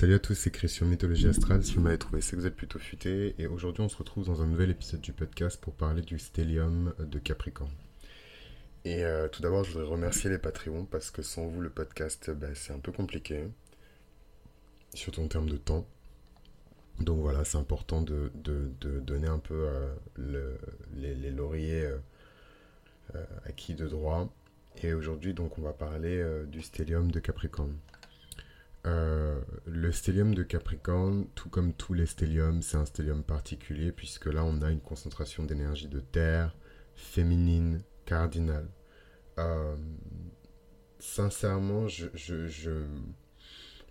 Salut à tous, c'est Christian Mythologie Astrale. Si vous m'avez trouvé, c'est que vous êtes plutôt futé. Et aujourd'hui, on se retrouve dans un nouvel épisode du podcast pour parler du stellium de Capricorne. Et euh, tout d'abord, je voudrais remercier les Patreons parce que sans vous, le podcast, bah, c'est un peu compliqué. Surtout en termes de temps. Donc voilà, c'est important de, donner un peu euh, les, lauriers euh, acquis de droit. Et aujourd'hui, donc, on va parler du stellium de Capricorne. Euh, le stellium de Capricorne, tout comme tous les stelliums, c'est un stellium particulier puisque là on a une concentration d'énergie de terre, féminine, cardinale. Euh, sincèrement, je,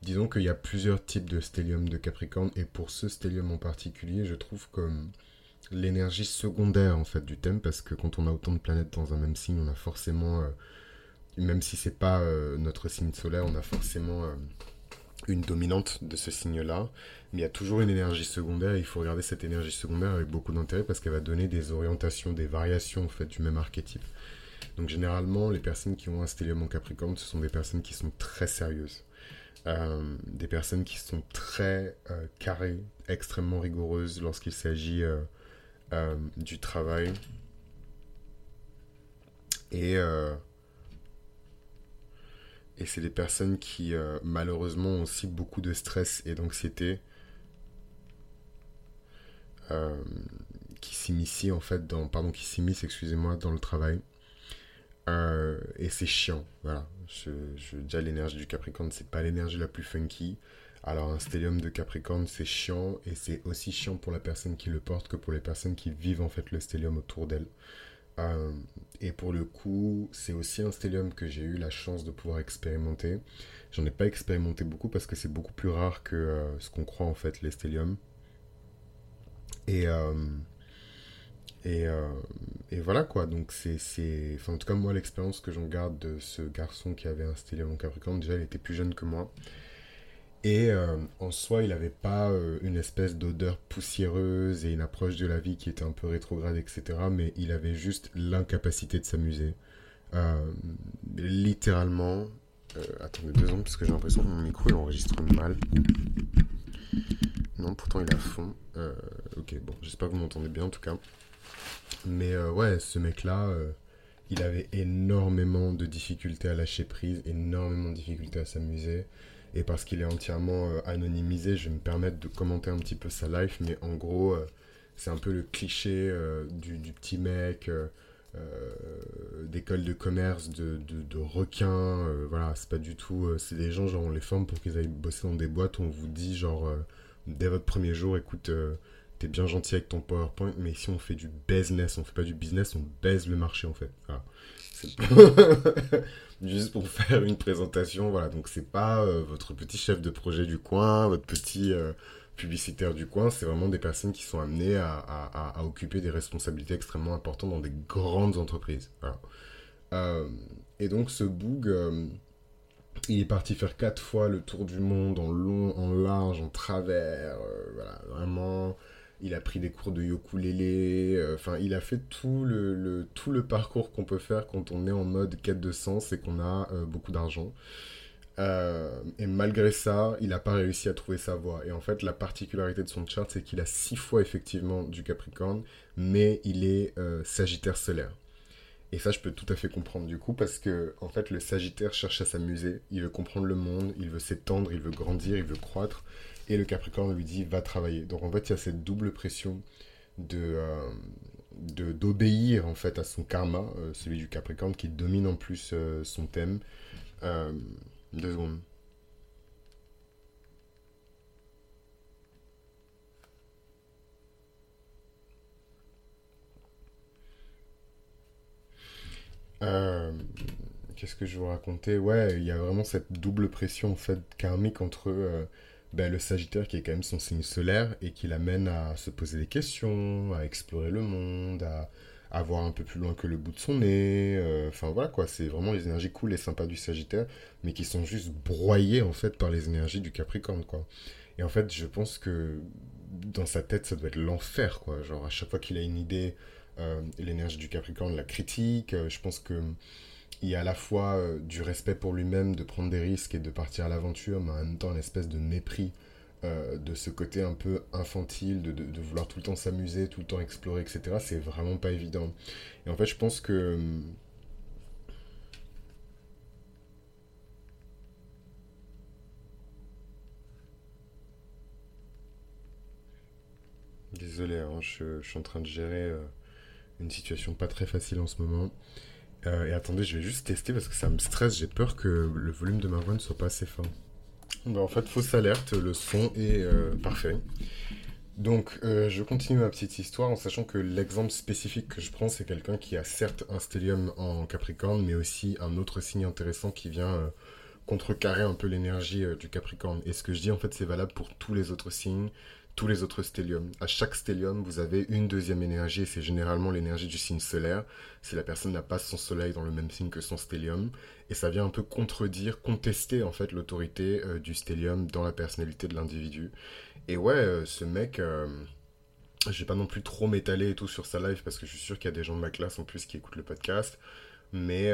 disons qu'il y a plusieurs types de stellium de Capricorne et pour ce stellium en particulier, je trouve comme l'énergie secondaire en fait du thème parce que quand on a autant de planètes dans un même signe, on a forcément, euh, même si c'est pas notre signe solaire, on a forcément une dominante de ce signe-là, mais il y a toujours une énergie secondaire. il faut regarder cette énergie secondaire avec beaucoup d'intérêt parce qu'elle va donner des orientations, des variations en fait du même archétype. Donc généralement, les personnes qui ont un stellium en Capricorne, ce sont des personnes qui sont très sérieuses, euh, des personnes qui sont très euh, carrées, extrêmement rigoureuses lorsqu'il s'agit euh, du travail. Et et c'est des personnes qui, euh, malheureusement, ont aussi beaucoup de stress et d'anxiété. Euh, qui s'immiscent en fait dans pardon qui excusez-moi dans le travail. Euh, et c'est chiant voilà. Je, je déjà l'énergie du Capricorne c'est pas l'énergie la plus funky. Alors un stellium de Capricorne c'est chiant et c'est aussi chiant pour la personne qui le porte que pour les personnes qui vivent en fait le stellium autour d'elle euh, et pour le coup, c'est aussi un stellium que j'ai eu la chance de pouvoir expérimenter. J'en ai pas expérimenté beaucoup parce que c'est beaucoup plus rare que euh, ce qu'on croit en fait les stelliums. Et, euh, et, voilà quoi, donc c'est... En tout cas, moi, l'expérience que j'en garde de ce garçon qui avait un stellium en Capricorne, déjà, il était plus jeune que moi. Et euh, en soi, il n'avait pas euh, une espèce d'odeur poussiéreuse et une approche de la vie qui était un peu rétrograde, etc. Mais il avait juste l'incapacité de s'amuser. Euh, littéralement. attendez deux secondes parce que j'ai l'impression que mon micro il enregistre mal. Non, pourtant il à fond. ok, bon, j'espère que vous m'entendez bien en tout cas. Mais ouais, ce mec-là, il avait énormément de difficultés à lâcher prise, énormément de difficultés à s'amuser. Et parce qu'il est entièrement euh, anonymisé, je vais me permettre de commenter un petit peu sa life. Mais en gros, euh, c'est un peu le cliché euh, du, petit mec d'école de commerce, de, de, requin. voilà, c'est pas du tout. c'est des gens, genre, on les forme pour qu'ils aillent bosser dans des boîtes on vous dit, genre, dès votre premier jour, écoute t'es bien gentil avec ton PowerPoint, mais si on fait du business, on fait pas du business, on baise le marché en fait. Voilà. juste pour faire une présentation. Voilà, donc c'est pas euh, votre petit chef de projet du coin, votre petit euh, publicitaire du coin, c'est vraiment des personnes qui sont amenées à, occuper des responsabilités extrêmement importantes dans des grandes entreprises. Euh, et donc ce boug, il est parti faire quatre fois le tour du monde en long, en large, en travers, voilà, vraiment il a pris des cours de ukulélé, euh, enfin il a fait tout le, tout le parcours qu'on peut faire quand on est en mode quête de sens et qu'on a euh, beaucoup d'argent. Euh, et malgré ça, il n'a pas réussi à trouver sa voie. Et en fait, la particularité de son chart, c'est qu'il a six fois effectivement du Capricorne, mais il est Sagittaire solaire. Et ça, je peux tout à fait comprendre du coup, parce que en fait, le Sagittaire cherche à s'amuser, il veut comprendre le monde, il veut s'étendre, il veut grandir, il veut croître et le Capricorne lui dit va travailler. Donc en fait, il y a cette double pression de euh, d'obéir en fait à son karma, euh, celui du Capricorne qui domine en plus euh, son thème. deux secondes. Qu'est-ce que je vous raconter? Ouais, il y a vraiment cette double pression en fait karmique entre ben, le Sagittaire qui est quand même son signe solaire et qui l'amène à se poser des questions, à explorer le monde, à, voir un peu plus loin que le bout de son nez. Euh, enfin voilà quoi, c'est vraiment les énergies cool et sympas du Sagittaire, mais qui sont juste broyées en fait par les énergies du Capricorne quoi. Et en fait, je pense que dans sa tête, ça doit être l'enfer quoi. Genre à chaque fois qu'il a une idée, euh, l'énergie du Capricorne la critique. Euh, je pense que il y a à la fois euh, du respect pour lui-même, de prendre des risques et de partir à l'aventure, mais en même temps une espèce de mépris euh, de ce côté un peu infantile, de, vouloir tout le temps s'amuser, tout le temps explorer, etc. C'est vraiment pas évident. Et en fait, je pense que... Désolé, hein, je, je, suis en train de gérer euh, une situation pas très facile en ce moment. Euh, et attendez, je vais juste tester parce que ça me stresse. J'ai peur que le volume de ma voix ne soit pas assez fort. Bah, en fait, fausse alerte, le son est euh, parfait. Donc, euh, je continue ma petite histoire en sachant que l'exemple spécifique que je prends, c'est quelqu'un qui a certes un stellium en Capricorne, mais aussi un autre signe intéressant qui vient contrecarrer un peu l'énergie du Capricorne. Et ce que je dis, en fait, c'est valable pour tous les autres signes tous les autres stelliums. À chaque stellium, vous avez une deuxième énergie, et c'est généralement l'énergie du signe solaire, si la personne n'a pas son soleil dans le même signe que son stellium, et ça vient un peu contredire, contester en fait l'autorité euh, du stellium dans la personnalité de l'individu. Et ouais, euh, ce mec, euh, j'ai pas non plus trop m'étaler et tout sur sa live, parce que je suis sûr qu'il y a des gens de ma classe en plus qui écoutent le podcast, mais,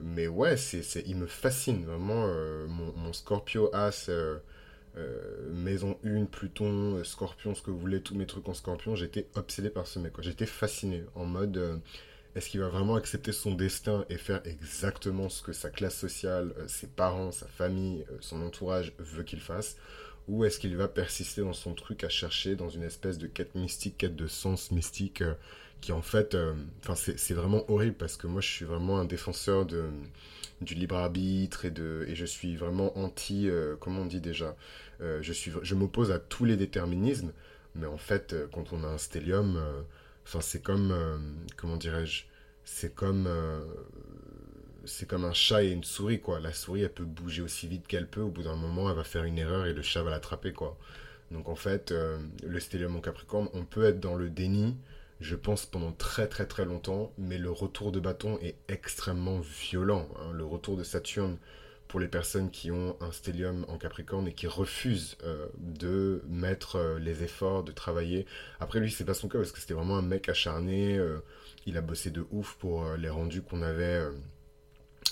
mais ouais, c'est, il me fascine vraiment, mon, mon, Scorpio As euh, maison 1, Pluton, euh, Scorpion, ce que vous voulez, tous mes trucs en Scorpion, j'étais obsédé par ce mec. J'étais fasciné en mode euh, est-ce qu'il va vraiment accepter son destin et faire exactement ce que sa classe sociale, ses parents, sa famille, son entourage veut qu'il fasse? Ou est-ce qu'il va persister dans son truc à chercher dans une espèce de quête mystique, quête de sens mystique qui en fait, enfin c'est vraiment horrible parce que moi je suis vraiment un défenseur de du libre arbitre et de et je suis vraiment anti comment on dit déjà euh, je, suis, je m'oppose à tous les déterminismes, mais en fait, euh, quand on a un stellium, euh, enfin, c'est comme, comment dirais-je, c'est comme, c'est comme un chat et une souris, quoi. La souris, elle peut bouger aussi vite qu'elle peut. Au bout d'un moment, elle va faire une erreur et le chat va l'attraper, quoi. Donc en fait, le stellium en Capricorne, on peut être dans le déni, je pense, pendant très très très longtemps, mais le retour de bâton est extrêmement violent. Hein. Le retour de Saturne pour les personnes qui ont un stellium en Capricorne et qui refusent euh, de mettre euh, les efforts, de travailler. Après lui, c'est pas son cas parce que c'était vraiment un mec acharné. Euh, il a bossé de ouf pour les rendus qu'on avait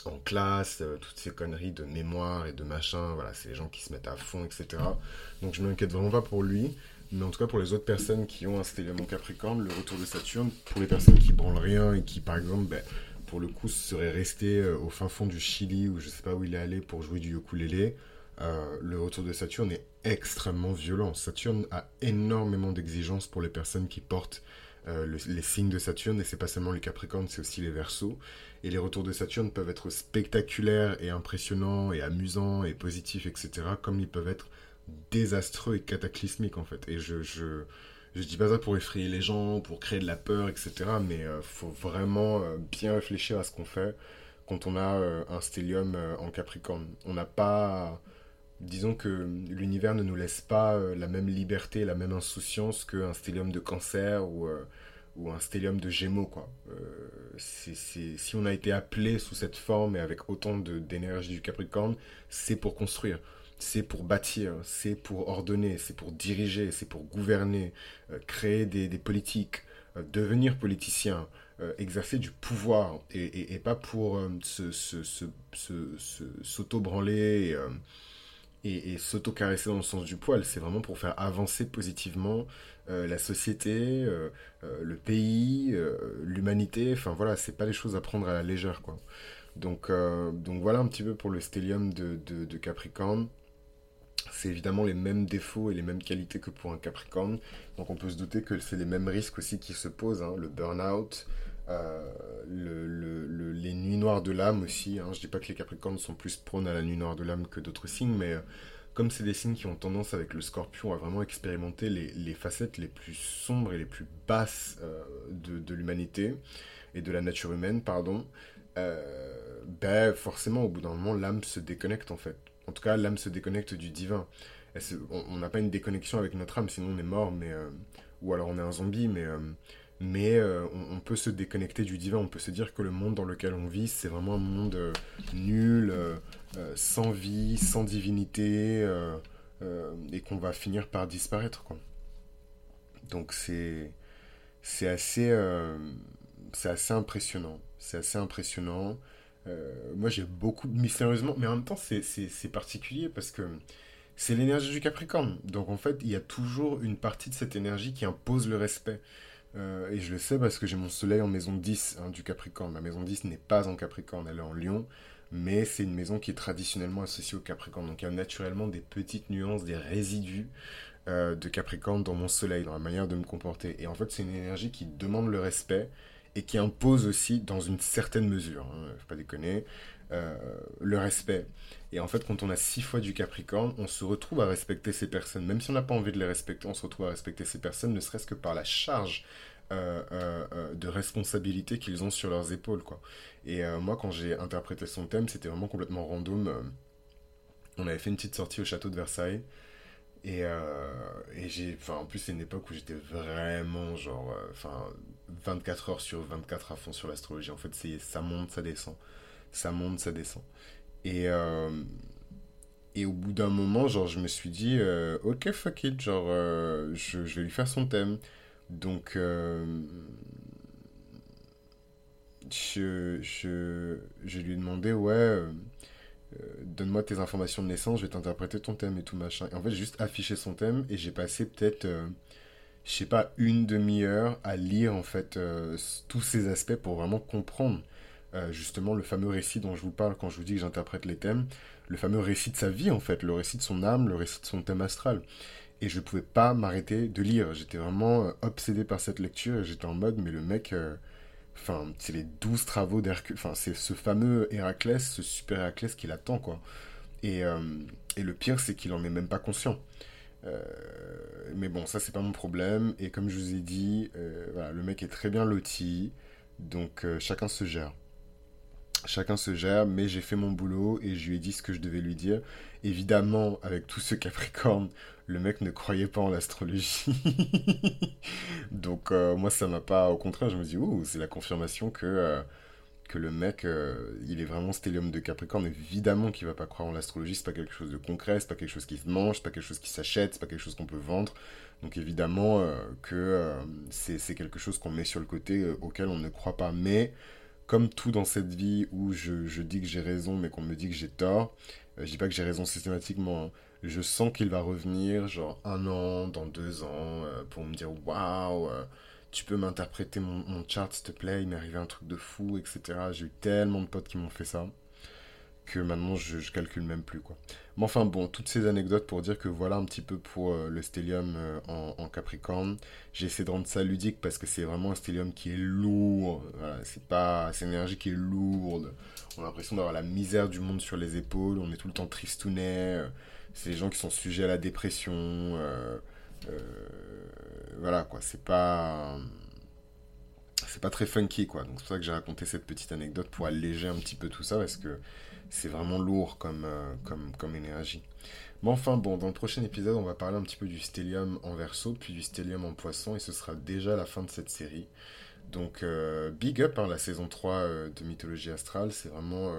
en classe, toutes ces conneries de mémoire et de machin. Voilà, c'est les gens qui se mettent à fond, etc. Donc je m'inquiète vraiment pas pour lui. Mais en tout cas, pour les autres personnes qui ont un stellium Capricorne, le retour de Saturne, pour les personnes qui branlent rien et qui, par exemple, ben, pour le coup, serait resté euh, au fin fond du Chili ou je sais pas où il est allé pour jouer du ukulélé, euh, le retour de Saturne est extrêmement violent. Saturne a énormément d'exigences pour les personnes qui portent euh, les signes de Saturne, et c'est pas seulement les Capricornes, c'est aussi les Verseaux. Et les retours de Saturne peuvent être spectaculaires et impressionnants et amusants et positifs, etc., comme ils peuvent être désastreux et cataclysmiques en fait. Et je, je, je dis pas ça pour effrayer les gens, pour créer de la peur, etc. Mais euh, faut vraiment euh, bien réfléchir à ce qu'on fait quand on a euh, un stellium en Capricorne. On n'a pas. Disons que l'univers ne nous laisse pas la même liberté, la même insouciance qu'un stellium de cancer ou, ou un stellium de gémeaux. Quoi. si on a été appelé sous cette forme et avec autant d'énergie du Capricorne, c'est pour construire c'est pour bâtir, c'est pour ordonner, c'est pour diriger, c'est pour gouverner, euh, créer des, politiques, euh, devenir politicien, euh, exercer du pouvoir, et, pas pour s'auto-branler et, s'auto-caresser dans le sens du poil, c'est vraiment pour faire avancer positivement la société, le pays, l'humanité, enfin voilà, c'est pas les choses à prendre à la légère, quoi. Donc, donc voilà un petit peu pour le stellium de, de Capricorne c'est évidemment les mêmes défauts et les mêmes qualités que pour un Capricorne. Donc on peut se douter que c'est les mêmes risques aussi qui se posent. Hein. le burn-out, euh, les nuits noires de l'âme aussi. Hein. Je dis pas que les Capricornes sont plus prônes à la nuit noire de l'âme que d'autres signes, mais euh, comme c'est des signes qui ont tendance avec le scorpion à vraiment expérimenter les, facettes les plus sombres et les plus basses euh, de, l'humanité et de la nature humaine, pardon, ben forcément au bout d'un moment l'âme se déconnecte en fait en tout cas, l'âme se déconnecte du divin. on n'a pas une déconnexion avec notre âme, sinon on est mort, mais, ou alors on est un zombie, mais, mais euh, on, peut se déconnecter du divin. On peut se dire que le monde dans lequel on vit, c'est vraiment un monde nul, sans vie, sans divinité, et qu'on va finir par disparaître. Donc c'est, c'est assez, c'est assez impressionnant. C'est assez impressionnant. moi, j'ai beaucoup mystérieusement, mais en même temps, c'est particulier parce que c'est l'énergie du Capricorne. Donc en fait, il y a toujours une partie de cette énergie qui impose le respect. Et je le sais parce que j'ai mon soleil en maison 10 hein, du Capricorne. Ma maison 10 n'est pas en Capricorne, elle est en Lion mais c'est une maison qui est traditionnellement associée au Capricorne. Donc il y a naturellement des petites nuances, des résidus euh, de Capricorne dans mon soleil, dans la manière de me comporter. Et en fait, c'est une énergie qui demande le respect et qui impose aussi, dans une certaine mesure, hein, faut pas déconner, euh, le respect. Et en fait, quand on a six fois du Capricorne, on se retrouve à respecter ces personnes. Même si on n'a pas envie de les respecter, on se retrouve à respecter ces personnes, ne serait-ce que par la charge euh, de responsabilité qu'ils ont sur leurs épaules. Quoi. Et euh, moi, quand j'ai interprété son thème, c'était vraiment complètement random. Euh, on avait fait une petite sortie au château de Versailles. Et, euh, j'ai. En plus, c'est une époque où j'étais vraiment, genre. Enfin, 24 heures sur 24 à fond sur l'astrologie. En fait, ça monte, ça descend. Ça monte, ça descend. Et. Et au bout d'un moment, genre, je me suis dit, ok, fuck it, genre, je, je, vais lui faire son thème. Donc, je, je, je, lui ai demandé, ouais, euh, euh, donne-moi tes informations de naissance, je vais t'interpréter ton thème et tout machin. Et en fait, j'ai juste affiché son thème et j'ai passé peut-être, euh, je sais pas, une demi-heure à lire en fait tous ces aspects pour vraiment comprendre justement le fameux récit dont je vous parle quand je vous dis que j'interprète les thèmes, le fameux récit de sa vie en fait, le récit de son âme, le récit de son thème astral. Et je ne pouvais pas m'arrêter de lire. J'étais vraiment obsédé par cette lecture et j'étais en mode, mais le mec, Enfin, c'est les douze travaux d'Hercule. Enfin, c'est ce fameux Héraclès, ce super Héraclès qui l'attend, quoi. Et, euh, le pire, c'est qu'il en est même pas conscient. Euh, mais bon, ça, c'est pas mon problème. Et comme je vous ai dit, euh, le mec est très bien loti. Donc, chacun se gère. Chacun se gère, mais j'ai fait mon boulot et je lui ai dit ce que je devais lui dire. Évidemment, avec tout ce Capricorne, le mec ne croyait pas en l'astrologie. Donc euh, moi ça m'a pas au contraire, je me dis ouh, c'est la confirmation que euh, que le mec euh, il est vraiment stellium de Capricorne, évidemment qu'il va pas croire en l'astrologie, c'est pas quelque chose de concret, c'est pas quelque chose qui se mange, c'est pas quelque chose qui s'achète, c'est pas quelque chose qu'on peut vendre. Donc évidemment que c'est quelque chose qu'on met sur le côté auquel on ne croit pas mais comme tout dans cette vie où je, dis que j'ai raison mais qu'on me dit que j'ai tort, je dis pas que j'ai raison systématiquement, hein je sens qu'il va revenir, genre un an, dans deux ans, euh, pour me dire waouh, euh, tu peux m'interpréter mon, mon, chart s'il te plaît, il m'est arrivé un truc de fou, etc. J'ai eu tellement de potes qui m'ont fait ça que maintenant je, je calcule même plus quoi. Mais enfin bon, toutes ces anecdotes pour dire que voilà un petit peu pour euh, le stellium en, Capricorne. J'ai essayé de rendre ça ludique parce que c'est vraiment un stellium qui est lourd. c'est pas, c'est une énergie qui est lourde. On a l'impression d'avoir la misère du monde sur les épaules. On est tout le temps tristounet c'est les gens qui sont sujets à la dépression. Euh, euh, voilà, quoi. C'est pas. C'est pas très funky, quoi. Donc, c'est pour ça que j'ai raconté cette petite anecdote pour alléger un petit peu tout ça, parce que c'est vraiment lourd comme, euh, comme, comme énergie. Mais enfin, bon, dans le prochain épisode, on va parler un petit peu du stellium en verso, puis du stellium en poisson, et ce sera déjà la fin de cette série. Donc, big up, hein, la saison 3 de Mythologie Astrale, c'est vraiment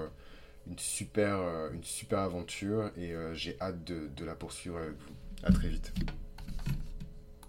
une super, euh, une super aventure et euh, j'ai hâte de, de la poursuivre avec vous. À très vite.